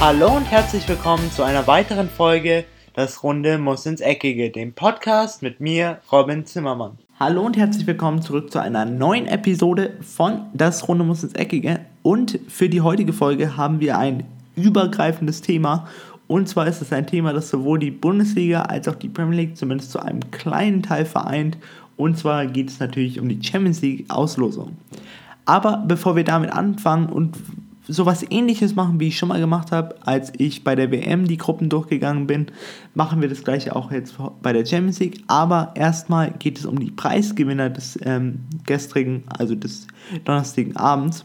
Hallo und herzlich willkommen zu einer weiteren Folge Das Runde muss ins Eckige, dem Podcast mit mir, Robin Zimmermann. Hallo und herzlich willkommen zurück zu einer neuen Episode von Das Runde muss ins Eckige. Und für die heutige Folge haben wir ein übergreifendes Thema. Und zwar ist es ein Thema, das sowohl die Bundesliga als auch die Premier League zumindest zu einem kleinen Teil vereint. Und zwar geht es natürlich um die Champions League Auslosung. Aber bevor wir damit anfangen und sowas ähnliches machen, wie ich schon mal gemacht habe, als ich bei der WM die Gruppen durchgegangen bin, machen wir das gleiche auch jetzt bei der Champions League. Aber erstmal geht es um die Preisgewinner des ähm, gestrigen, also des donnerstagen Abends.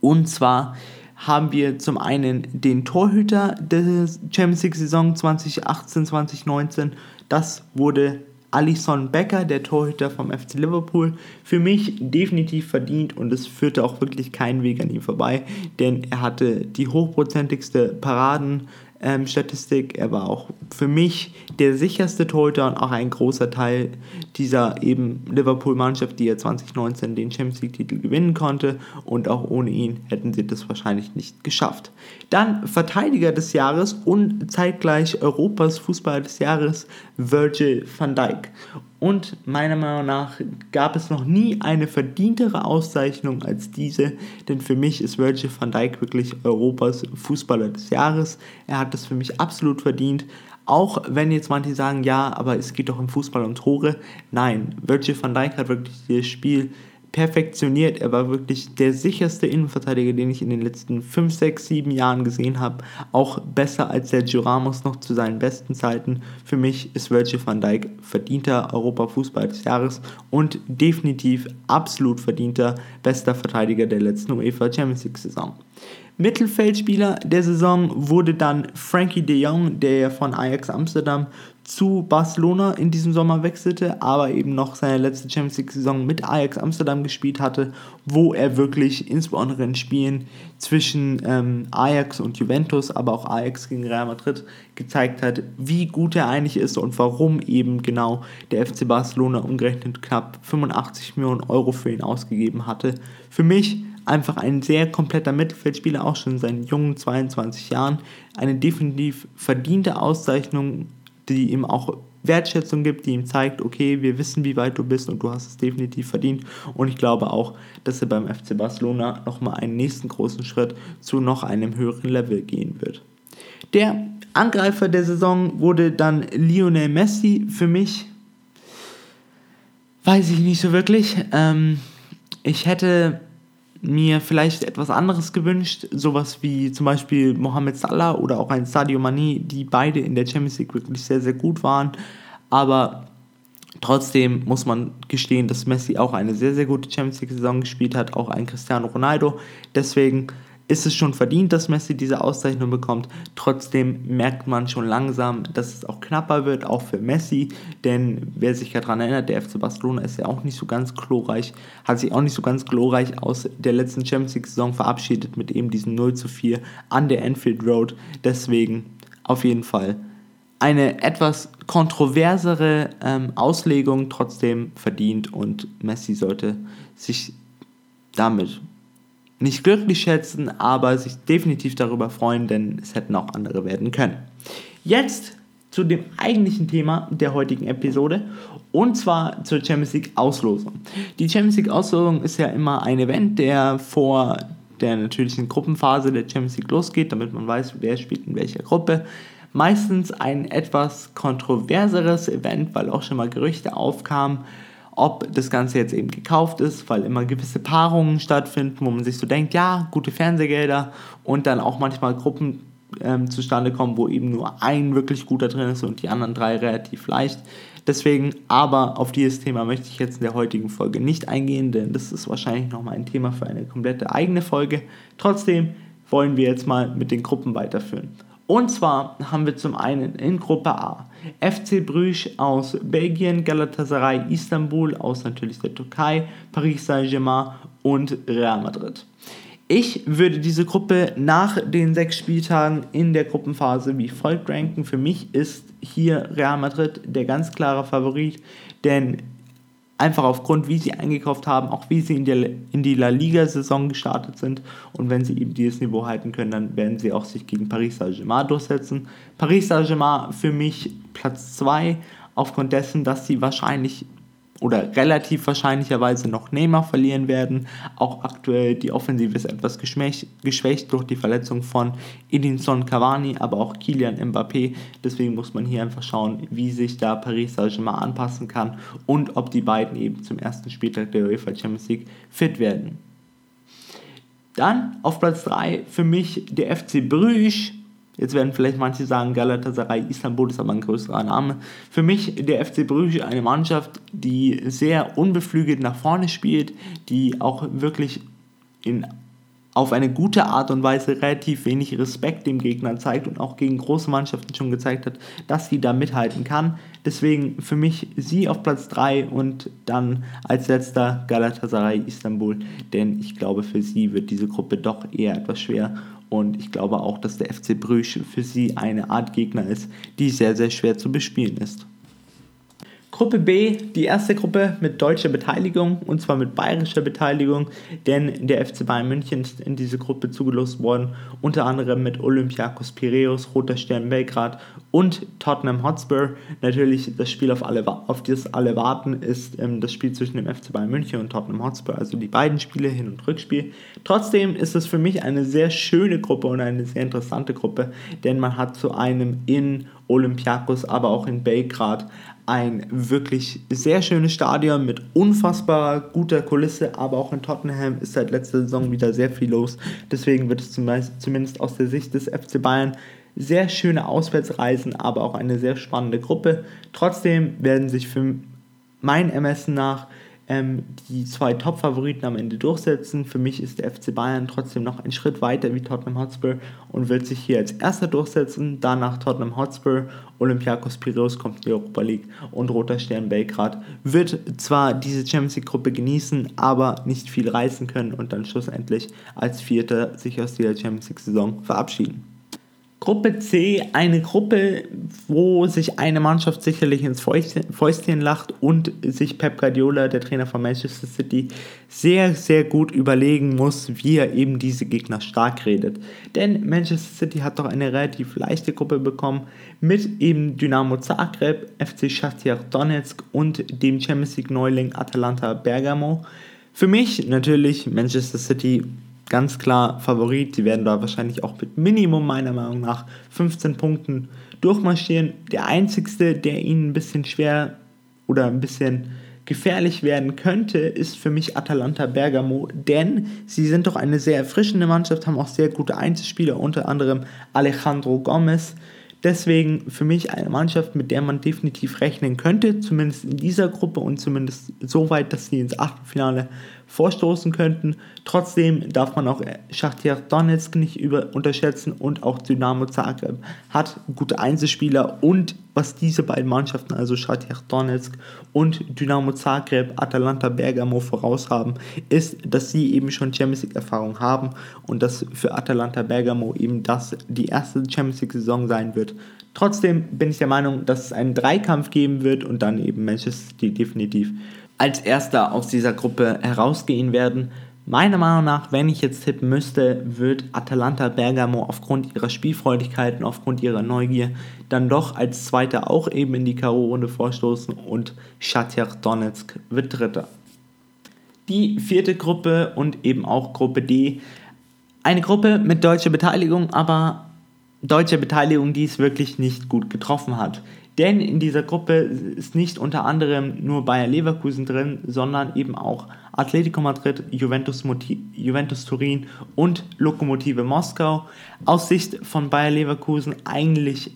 Und zwar haben wir zum einen den Torhüter der Champions League Saison 2018-2019. Das wurde Alison Becker, der Torhüter vom FC Liverpool, für mich definitiv verdient und es führte auch wirklich keinen Weg an ihm vorbei, denn er hatte die hochprozentigste Paraden, ähm, Statistik. Er war auch für mich der sicherste Torhüter und auch ein großer Teil dieser eben Liverpool-Mannschaft, die ja 2019 den Champions League-Titel gewinnen konnte. Und auch ohne ihn hätten sie das wahrscheinlich nicht geschafft. Dann Verteidiger des Jahres und zeitgleich Europas Fußballer des Jahres Virgil van Dijk. Und meiner Meinung nach gab es noch nie eine verdientere Auszeichnung als diese, denn für mich ist Virgil van Dijk wirklich Europas Fußballer des Jahres. Er hat das für mich absolut verdient. Auch wenn jetzt manche sagen, ja, aber es geht doch im Fußball um Tore. Nein, Virgil van Dijk hat wirklich das Spiel perfektioniert. Er war wirklich der sicherste Innenverteidiger, den ich in den letzten 5, 6, 7 Jahren gesehen habe. Auch besser als der Ramos noch zu seinen besten Zeiten. Für mich ist Virgil van Dijk verdienter Europafußball des Jahres und definitiv absolut verdienter bester Verteidiger der letzten UEFA Champions League Saison. Mittelfeldspieler der Saison wurde dann Frankie de Jong, der von Ajax Amsterdam zu Barcelona in diesem Sommer wechselte, aber eben noch seine letzte Champions League-Saison mit Ajax Amsterdam gespielt hatte, wo er wirklich insbesondere in Spielen zwischen ähm, Ajax und Juventus, aber auch Ajax gegen Real Madrid gezeigt hat, wie gut er eigentlich ist und warum eben genau der FC Barcelona umgerechnet knapp 85 Millionen Euro für ihn ausgegeben hatte. Für mich einfach ein sehr kompletter Mittelfeldspieler, auch schon in seinen jungen 22 Jahren. Eine definitiv verdiente Auszeichnung die ihm auch Wertschätzung gibt, die ihm zeigt, okay, wir wissen, wie weit du bist und du hast es definitiv verdient. Und ich glaube auch, dass er beim FC Barcelona nochmal einen nächsten großen Schritt zu noch einem höheren Level gehen wird. Der Angreifer der Saison wurde dann Lionel Messi. Für mich weiß ich nicht so wirklich. Ähm, ich hätte mir vielleicht etwas anderes gewünscht, sowas wie zum Beispiel Mohamed Salah oder auch ein Sadio Mane, die beide in der Champions League wirklich sehr, sehr gut waren. Aber trotzdem muss man gestehen, dass Messi auch eine sehr, sehr gute Champions League-Saison gespielt hat, auch ein Cristiano Ronaldo. Deswegen ist es schon verdient, dass Messi diese Auszeichnung bekommt. Trotzdem merkt man schon langsam, dass es auch knapper wird, auch für Messi. Denn wer sich daran erinnert, der FC Barcelona ist ja auch nicht so ganz glorreich, hat sich auch nicht so ganz glorreich aus der letzten Champions League-Saison verabschiedet mit eben diesem 0 zu 4 an der Enfield Road. Deswegen auf jeden Fall eine etwas kontroversere ähm, Auslegung trotzdem verdient und Messi sollte sich damit nicht glücklich schätzen, aber sich definitiv darüber freuen, denn es hätten auch andere werden können. Jetzt zu dem eigentlichen Thema der heutigen Episode und zwar zur Champions League Auslosung. Die Champions League Auslosung ist ja immer ein Event, der vor der natürlichen Gruppenphase der Champions League losgeht, damit man weiß, wer spielt in welcher Gruppe. Meistens ein etwas kontroverseres Event, weil auch schon mal Gerüchte aufkamen, ob das Ganze jetzt eben gekauft ist, weil immer gewisse Paarungen stattfinden, wo man sich so denkt, ja, gute Fernsehgelder und dann auch manchmal Gruppen ähm, zustande kommen, wo eben nur ein wirklich guter drin ist und die anderen drei relativ leicht. Deswegen, aber auf dieses Thema möchte ich jetzt in der heutigen Folge nicht eingehen, denn das ist wahrscheinlich nochmal ein Thema für eine komplette eigene Folge. Trotzdem wollen wir jetzt mal mit den Gruppen weiterführen. Und zwar haben wir zum einen in Gruppe A FC Bruges aus Belgien, Galatasaray Istanbul aus natürlich der Türkei, Paris Saint-Germain und Real Madrid. Ich würde diese Gruppe nach den sechs Spieltagen in der Gruppenphase wie folgt ranken. Für mich ist hier Real Madrid der ganz klare Favorit, denn Einfach aufgrund, wie sie eingekauft haben, auch wie sie in, der, in die La Liga-Saison gestartet sind. Und wenn sie eben dieses Niveau halten können, dann werden sie auch sich gegen Paris Saint-Germain durchsetzen. Paris Saint-Germain für mich Platz 2, aufgrund dessen, dass sie wahrscheinlich oder relativ wahrscheinlicherweise noch Neymar verlieren werden. Auch aktuell die Offensive ist etwas geschwächt durch die Verletzung von Edinson Cavani, aber auch Kylian Mbappé. Deswegen muss man hier einfach schauen, wie sich da Paris Saint-Germain anpassen kann und ob die beiden eben zum ersten Spieltag der UEFA Champions League fit werden. Dann auf Platz 3 für mich der FC Bruges Jetzt werden vielleicht manche sagen, Galatasaray Istanbul ist aber ein größerer Name. Für mich der FC Bruges eine Mannschaft, die sehr unbeflügelt nach vorne spielt, die auch wirklich in, auf eine gute Art und Weise relativ wenig Respekt dem Gegner zeigt und auch gegen große Mannschaften schon gezeigt hat, dass sie da mithalten kann. Deswegen für mich sie auf Platz 3 und dann als letzter Galatasaray Istanbul, denn ich glaube, für sie wird diese Gruppe doch eher etwas schwer und ich glaube auch, dass der FC Bruges für sie eine Art Gegner ist, die sehr, sehr schwer zu bespielen ist. Gruppe B, die erste Gruppe mit deutscher Beteiligung und zwar mit bayerischer Beteiligung, denn der FC Bayern München ist in diese Gruppe zugelost worden, unter anderem mit Olympiakos Piraeus, Roter Stern Belgrad und Tottenham Hotspur. Natürlich das Spiel, auf, alle, auf das alle warten, ist ähm, das Spiel zwischen dem FC Bayern München und Tottenham Hotspur, also die beiden Spiele, Hin- und Rückspiel. Trotzdem ist es für mich eine sehr schöne Gruppe und eine sehr interessante Gruppe, denn man hat zu einem in Olympiakos, aber auch in Belgrad ein wirklich sehr schönes Stadion mit unfassbar guter Kulisse, aber auch in Tottenham ist seit letzter Saison wieder sehr viel los. Deswegen wird es zumindest aus der Sicht des FC Bayern sehr schöne Auswärtsreisen, aber auch eine sehr spannende Gruppe. Trotzdem werden sich für mein Ermessen nach ähm, die zwei Top-Favoriten am Ende durchsetzen. Für mich ist der FC Bayern trotzdem noch einen Schritt weiter wie Tottenham Hotspur und wird sich hier als erster durchsetzen. Danach Tottenham Hotspur, Olympiakos Piraeus kommt in die Europa League und Roter Stern Belgrad wird zwar diese Champions League-Gruppe genießen, aber nicht viel reißen können und dann schlussendlich als Vierter sich aus dieser Champions League-Saison verabschieden. Gruppe C, eine Gruppe, wo sich eine Mannschaft sicherlich ins Fäustchen lacht und sich Pep Guardiola, der Trainer von Manchester City, sehr, sehr gut überlegen muss, wie er eben diese Gegner stark redet. Denn Manchester City hat doch eine relativ leichte Gruppe bekommen mit eben Dynamo Zagreb, FC Shakhtar Donetsk und dem Champions League Neuling Atalanta Bergamo. Für mich natürlich Manchester City ganz klar Favorit. Sie werden da wahrscheinlich auch mit Minimum meiner Meinung nach 15 Punkten durchmarschieren. Der einzigste, der ihnen ein bisschen schwer oder ein bisschen gefährlich werden könnte, ist für mich Atalanta Bergamo, denn sie sind doch eine sehr erfrischende Mannschaft, haben auch sehr gute Einzelspieler, unter anderem Alejandro Gomez. Deswegen für mich eine Mannschaft, mit der man definitiv rechnen könnte, zumindest in dieser Gruppe und zumindest so weit, dass sie ins Achtelfinale vorstoßen könnten. Trotzdem darf man auch Schachtiar Donetsk nicht über unterschätzen und auch Dynamo Zagreb hat gute Einzelspieler und was diese beiden Mannschaften, also Schachtiar Donetsk und Dynamo Zagreb, Atalanta Bergamo voraus haben, ist, dass sie eben schon Champions League Erfahrung haben und dass für Atalanta Bergamo eben das die erste Champions League Saison sein wird. Trotzdem bin ich der Meinung, dass es einen Dreikampf geben wird und dann eben Manchester City definitiv als erster aus dieser Gruppe herausgehen werden. Meiner Meinung nach, wenn ich jetzt tippen müsste, wird Atalanta Bergamo aufgrund ihrer Spielfreudigkeit und aufgrund ihrer Neugier dann doch als Zweiter auch eben in die K.O.-Runde vorstoßen und Shakhtar Donetsk wird Dritter. Die vierte Gruppe und eben auch Gruppe D. Eine Gruppe mit deutscher Beteiligung, aber deutsche Beteiligung, die es wirklich nicht gut getroffen hat. Denn in dieser Gruppe ist nicht unter anderem nur Bayer Leverkusen drin, sondern eben auch Atletico Madrid, Juventus, Juventus Turin und Lokomotive Moskau. Aus Sicht von Bayer Leverkusen eigentlich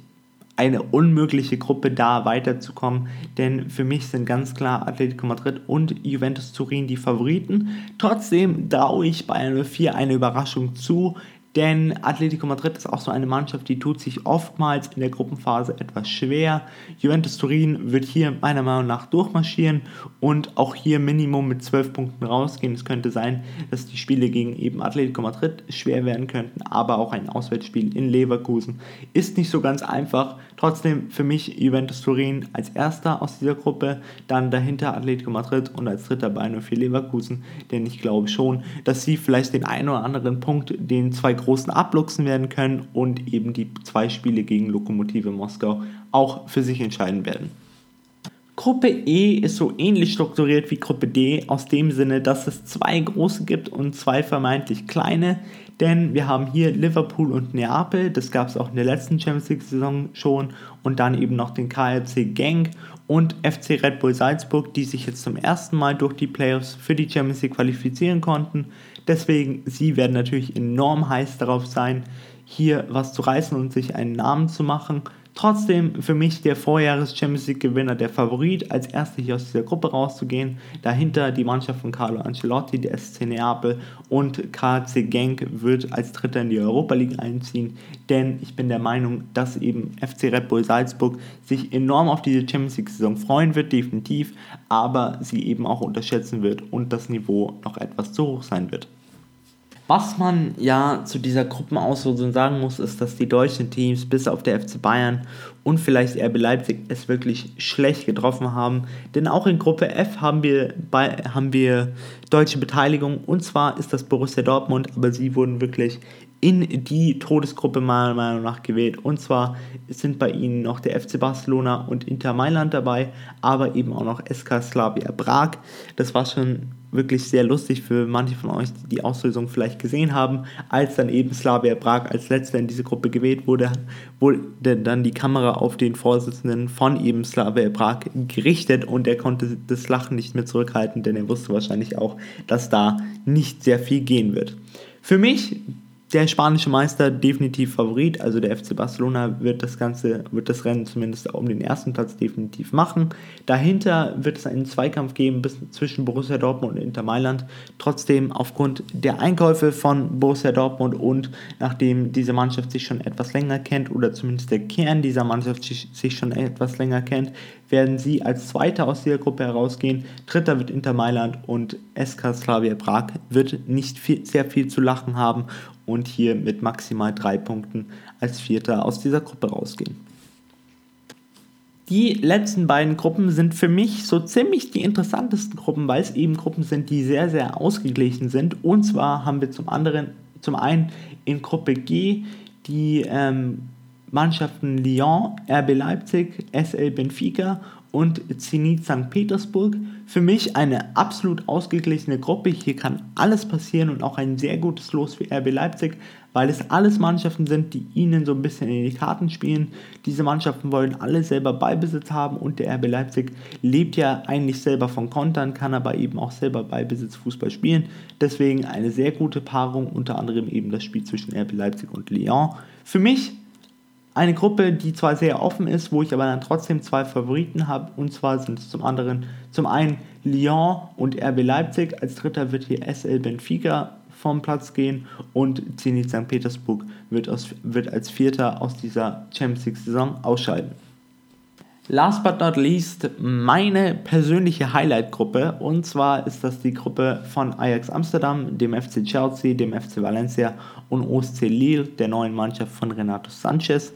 eine unmögliche Gruppe da weiterzukommen, denn für mich sind ganz klar Atletico Madrid und Juventus Turin die Favoriten. Trotzdem traue ich Bayern 04 eine Überraschung zu, denn Atletico Madrid ist auch so eine Mannschaft, die tut sich oftmals in der Gruppenphase etwas schwer. Juventus Turin wird hier meiner Meinung nach durchmarschieren und auch hier Minimum mit 12 Punkten rausgehen. Es könnte sein, dass die Spiele gegen eben Atletico Madrid schwer werden könnten, aber auch ein Auswärtsspiel in Leverkusen ist nicht so ganz einfach. Trotzdem für mich Juventus Turin als erster aus dieser Gruppe, dann dahinter Atletico Madrid und als dritter Bayern 04 Leverkusen, denn ich glaube schon, dass sie vielleicht den einen oder anderen Punkt den zwei großen abluchsen werden können und eben die zwei Spiele gegen Lokomotive Moskau auch für sich entscheiden werden. Gruppe E ist so ähnlich strukturiert wie Gruppe D, aus dem Sinne, dass es zwei große gibt und zwei vermeintlich kleine. Denn wir haben hier Liverpool und Neapel, das gab es auch in der letzten Champions League-Saison schon, und dann eben noch den KLC Genk und FC Red Bull Salzburg, die sich jetzt zum ersten Mal durch die Playoffs für die Champions League qualifizieren konnten. Deswegen, sie werden natürlich enorm heiß darauf sein, hier was zu reißen und sich einen Namen zu machen. Trotzdem für mich der Vorjahres Champions League Gewinner, der Favorit, als erster hier aus dieser Gruppe rauszugehen. Dahinter die Mannschaft von Carlo Ancelotti, der SC Neapel und KC Genk wird als Dritter in die Europa League einziehen. Denn ich bin der Meinung, dass eben FC Red Bull Salzburg sich enorm auf diese Champions League Saison freuen wird, definitiv, aber sie eben auch unterschätzen wird und das Niveau noch etwas zu hoch sein wird. Was man ja zu dieser Gruppenauslosung sagen muss, ist, dass die deutschen Teams bis auf der FC Bayern und vielleicht RB Leipzig es wirklich schlecht getroffen haben. Denn auch in Gruppe F haben wir, bei, haben wir deutsche Beteiligung und zwar ist das Borussia Dortmund, aber sie wurden wirklich in die Todesgruppe meiner Meinung nach gewählt. Und zwar sind bei ihnen noch der FC Barcelona und Inter Mailand dabei, aber eben auch noch SK Slavia Prag. Das war schon wirklich sehr lustig für manche von euch, die die Auslösung vielleicht gesehen haben, als dann eben Slavia Prag als letzter in diese Gruppe gewählt wurde, wurde dann die Kamera auf den Vorsitzenden von eben Slavia Prag gerichtet und er konnte das Lachen nicht mehr zurückhalten, denn er wusste wahrscheinlich auch, dass da nicht sehr viel gehen wird. Für mich der spanische Meister definitiv Favorit, also der FC Barcelona wird das Ganze, wird das Rennen zumindest um den ersten Platz definitiv machen. Dahinter wird es einen Zweikampf geben bis zwischen Borussia Dortmund und Inter Mailand. Trotzdem aufgrund der Einkäufe von Borussia Dortmund und nachdem diese Mannschaft sich schon etwas länger kennt oder zumindest der Kern dieser Mannschaft sich schon etwas länger kennt, werden sie als Zweiter aus dieser Gruppe herausgehen. Dritter wird Inter Mailand und SK Slavia Prag wird nicht viel, sehr viel zu lachen haben und hier mit maximal drei Punkten als Vierter aus dieser Gruppe rausgehen. Die letzten beiden Gruppen sind für mich so ziemlich die interessantesten Gruppen, weil es eben Gruppen sind, die sehr, sehr ausgeglichen sind. Und zwar haben wir zum anderen, zum einen in Gruppe G die ähm, Mannschaften Lyon, RB Leipzig, SL Benfica und Zenit St. Petersburg. Für mich eine absolut ausgeglichene Gruppe. Hier kann alles passieren und auch ein sehr gutes Los für RB Leipzig, weil es alles Mannschaften sind, die ihnen so ein bisschen in die Karten spielen. Diese Mannschaften wollen alle selber Beibesitz haben und der RB Leipzig lebt ja eigentlich selber von Kontern, kann aber eben auch selber Beibesitz Fußball spielen. Deswegen eine sehr gute Paarung, unter anderem eben das Spiel zwischen RB Leipzig und Lyon. Für mich eine Gruppe, die zwar sehr offen ist, wo ich aber dann trotzdem zwei Favoriten habe. Und zwar sind es zum anderen zum einen Lyon und RB Leipzig. Als dritter wird hier SL Benfica vom Platz gehen und Zenit St. Petersburg wird, aus, wird als Vierter aus dieser Champions League-Saison ausscheiden. Last but not least meine persönliche Highlight-Gruppe und zwar ist das die Gruppe von Ajax Amsterdam, dem FC Chelsea, dem FC Valencia und OSC Lille, der neuen Mannschaft von Renato Sanchez.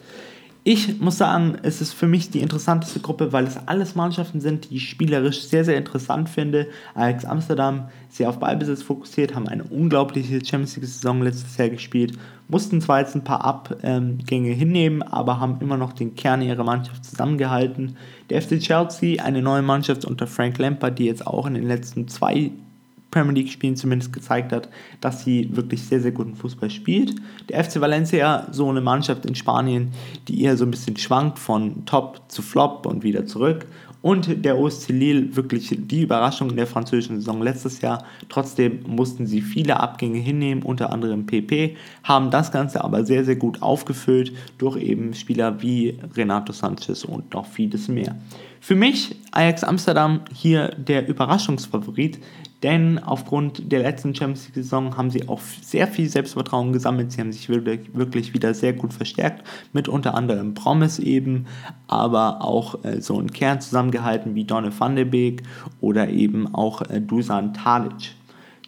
Ich muss sagen, es ist für mich die interessanteste Gruppe, weil es alles Mannschaften sind, die ich spielerisch sehr, sehr interessant finde. Ajax Amsterdam sehr auf Ballbesitz fokussiert, haben eine unglaubliche Champions League-Saison letztes Jahr gespielt, mussten zwar jetzt ein paar Abgänge hinnehmen, aber haben immer noch den Kern ihrer Mannschaft zusammengehalten. Der FC Chelsea, eine neue Mannschaft unter Frank Lampard, die jetzt auch in den letzten zwei Premier League-Spielen zumindest gezeigt hat, dass sie wirklich sehr, sehr guten Fußball spielt. Der FC Valencia, so eine Mannschaft in Spanien, die eher so ein bisschen schwankt von Top zu Flop und wieder zurück. Und der OSC Lille, wirklich die Überraschung in der französischen Saison letztes Jahr. Trotzdem mussten sie viele Abgänge hinnehmen, unter anderem PP, haben das Ganze aber sehr, sehr gut aufgefüllt durch eben Spieler wie Renato Sanchez und noch vieles mehr. Für mich Ajax Amsterdam hier der Überraschungsfavorit, denn aufgrund der letzten Champions League-Saison haben sie auch sehr viel Selbstvertrauen gesammelt. Sie haben sich wirklich, wieder sehr gut verstärkt, mit unter anderem Promise eben, aber auch äh, so einen Kern zusammengehalten wie Donne van de Beek oder eben auch äh, Dusan Tadic.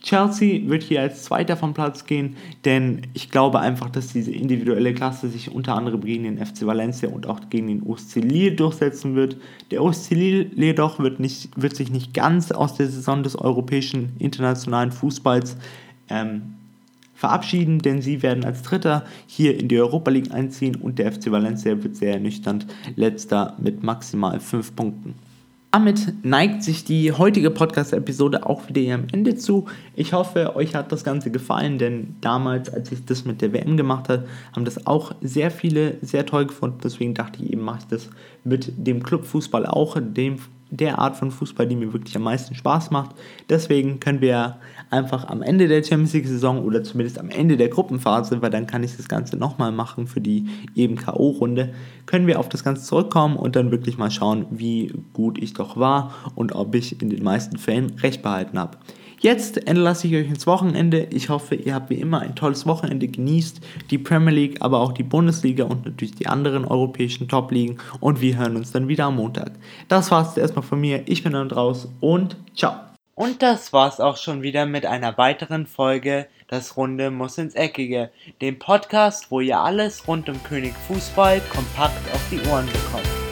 Chelsea wird hier als Zweiter vom Platz gehen, denn ich glaube einfach, dass diese individuelle Klasse sich unter anderem gegen den FC Valencia und auch gegen den OSC Lille durchsetzen wird. Der OSC Lille jedoch wird, nicht, wird sich nicht ganz aus der Saison des europäischen internationalen Fußballs ähm, verabschieden, denn sie werden als Dritter hier in die Europa League einziehen und der FC Valencia wird sehr ernüchternd letzter mit maximal 5 Punkten. Damit neigt sich die heutige Podcast-Episode auch wieder am Ende zu. Ich hoffe, euch hat das Ganze gefallen, denn damals, als ich das mit der WM gemacht habe, haben das auch sehr viele sehr toll gefunden. Deswegen dachte ich eben, mache ich das mit dem Clubfußball auch, dem der Art von Fußball, die mir wirklich am meisten Spaß macht. Deswegen können wir einfach am Ende der Champions League-Saison oder zumindest am Ende der Gruppenphase, weil dann kann ich das Ganze nochmal machen für die eben K.O.-Runde, können wir auf das Ganze zurückkommen und dann wirklich mal schauen, wie gut ich doch war und ob ich in den meisten Fällen recht behalten habe. Jetzt entlasse ich euch ins Wochenende. Ich hoffe, ihr habt wie immer ein tolles Wochenende genießt. Die Premier League, aber auch die Bundesliga und natürlich die anderen europäischen Top-Ligen. Und wir hören uns dann wieder am Montag. Das war's erstmal von mir. Ich bin dann raus und ciao. Und das war's auch schon wieder mit einer weiteren Folge Das Runde muss ins Eckige, dem Podcast, wo ihr alles rund um König Fußball kompakt auf die Ohren bekommt.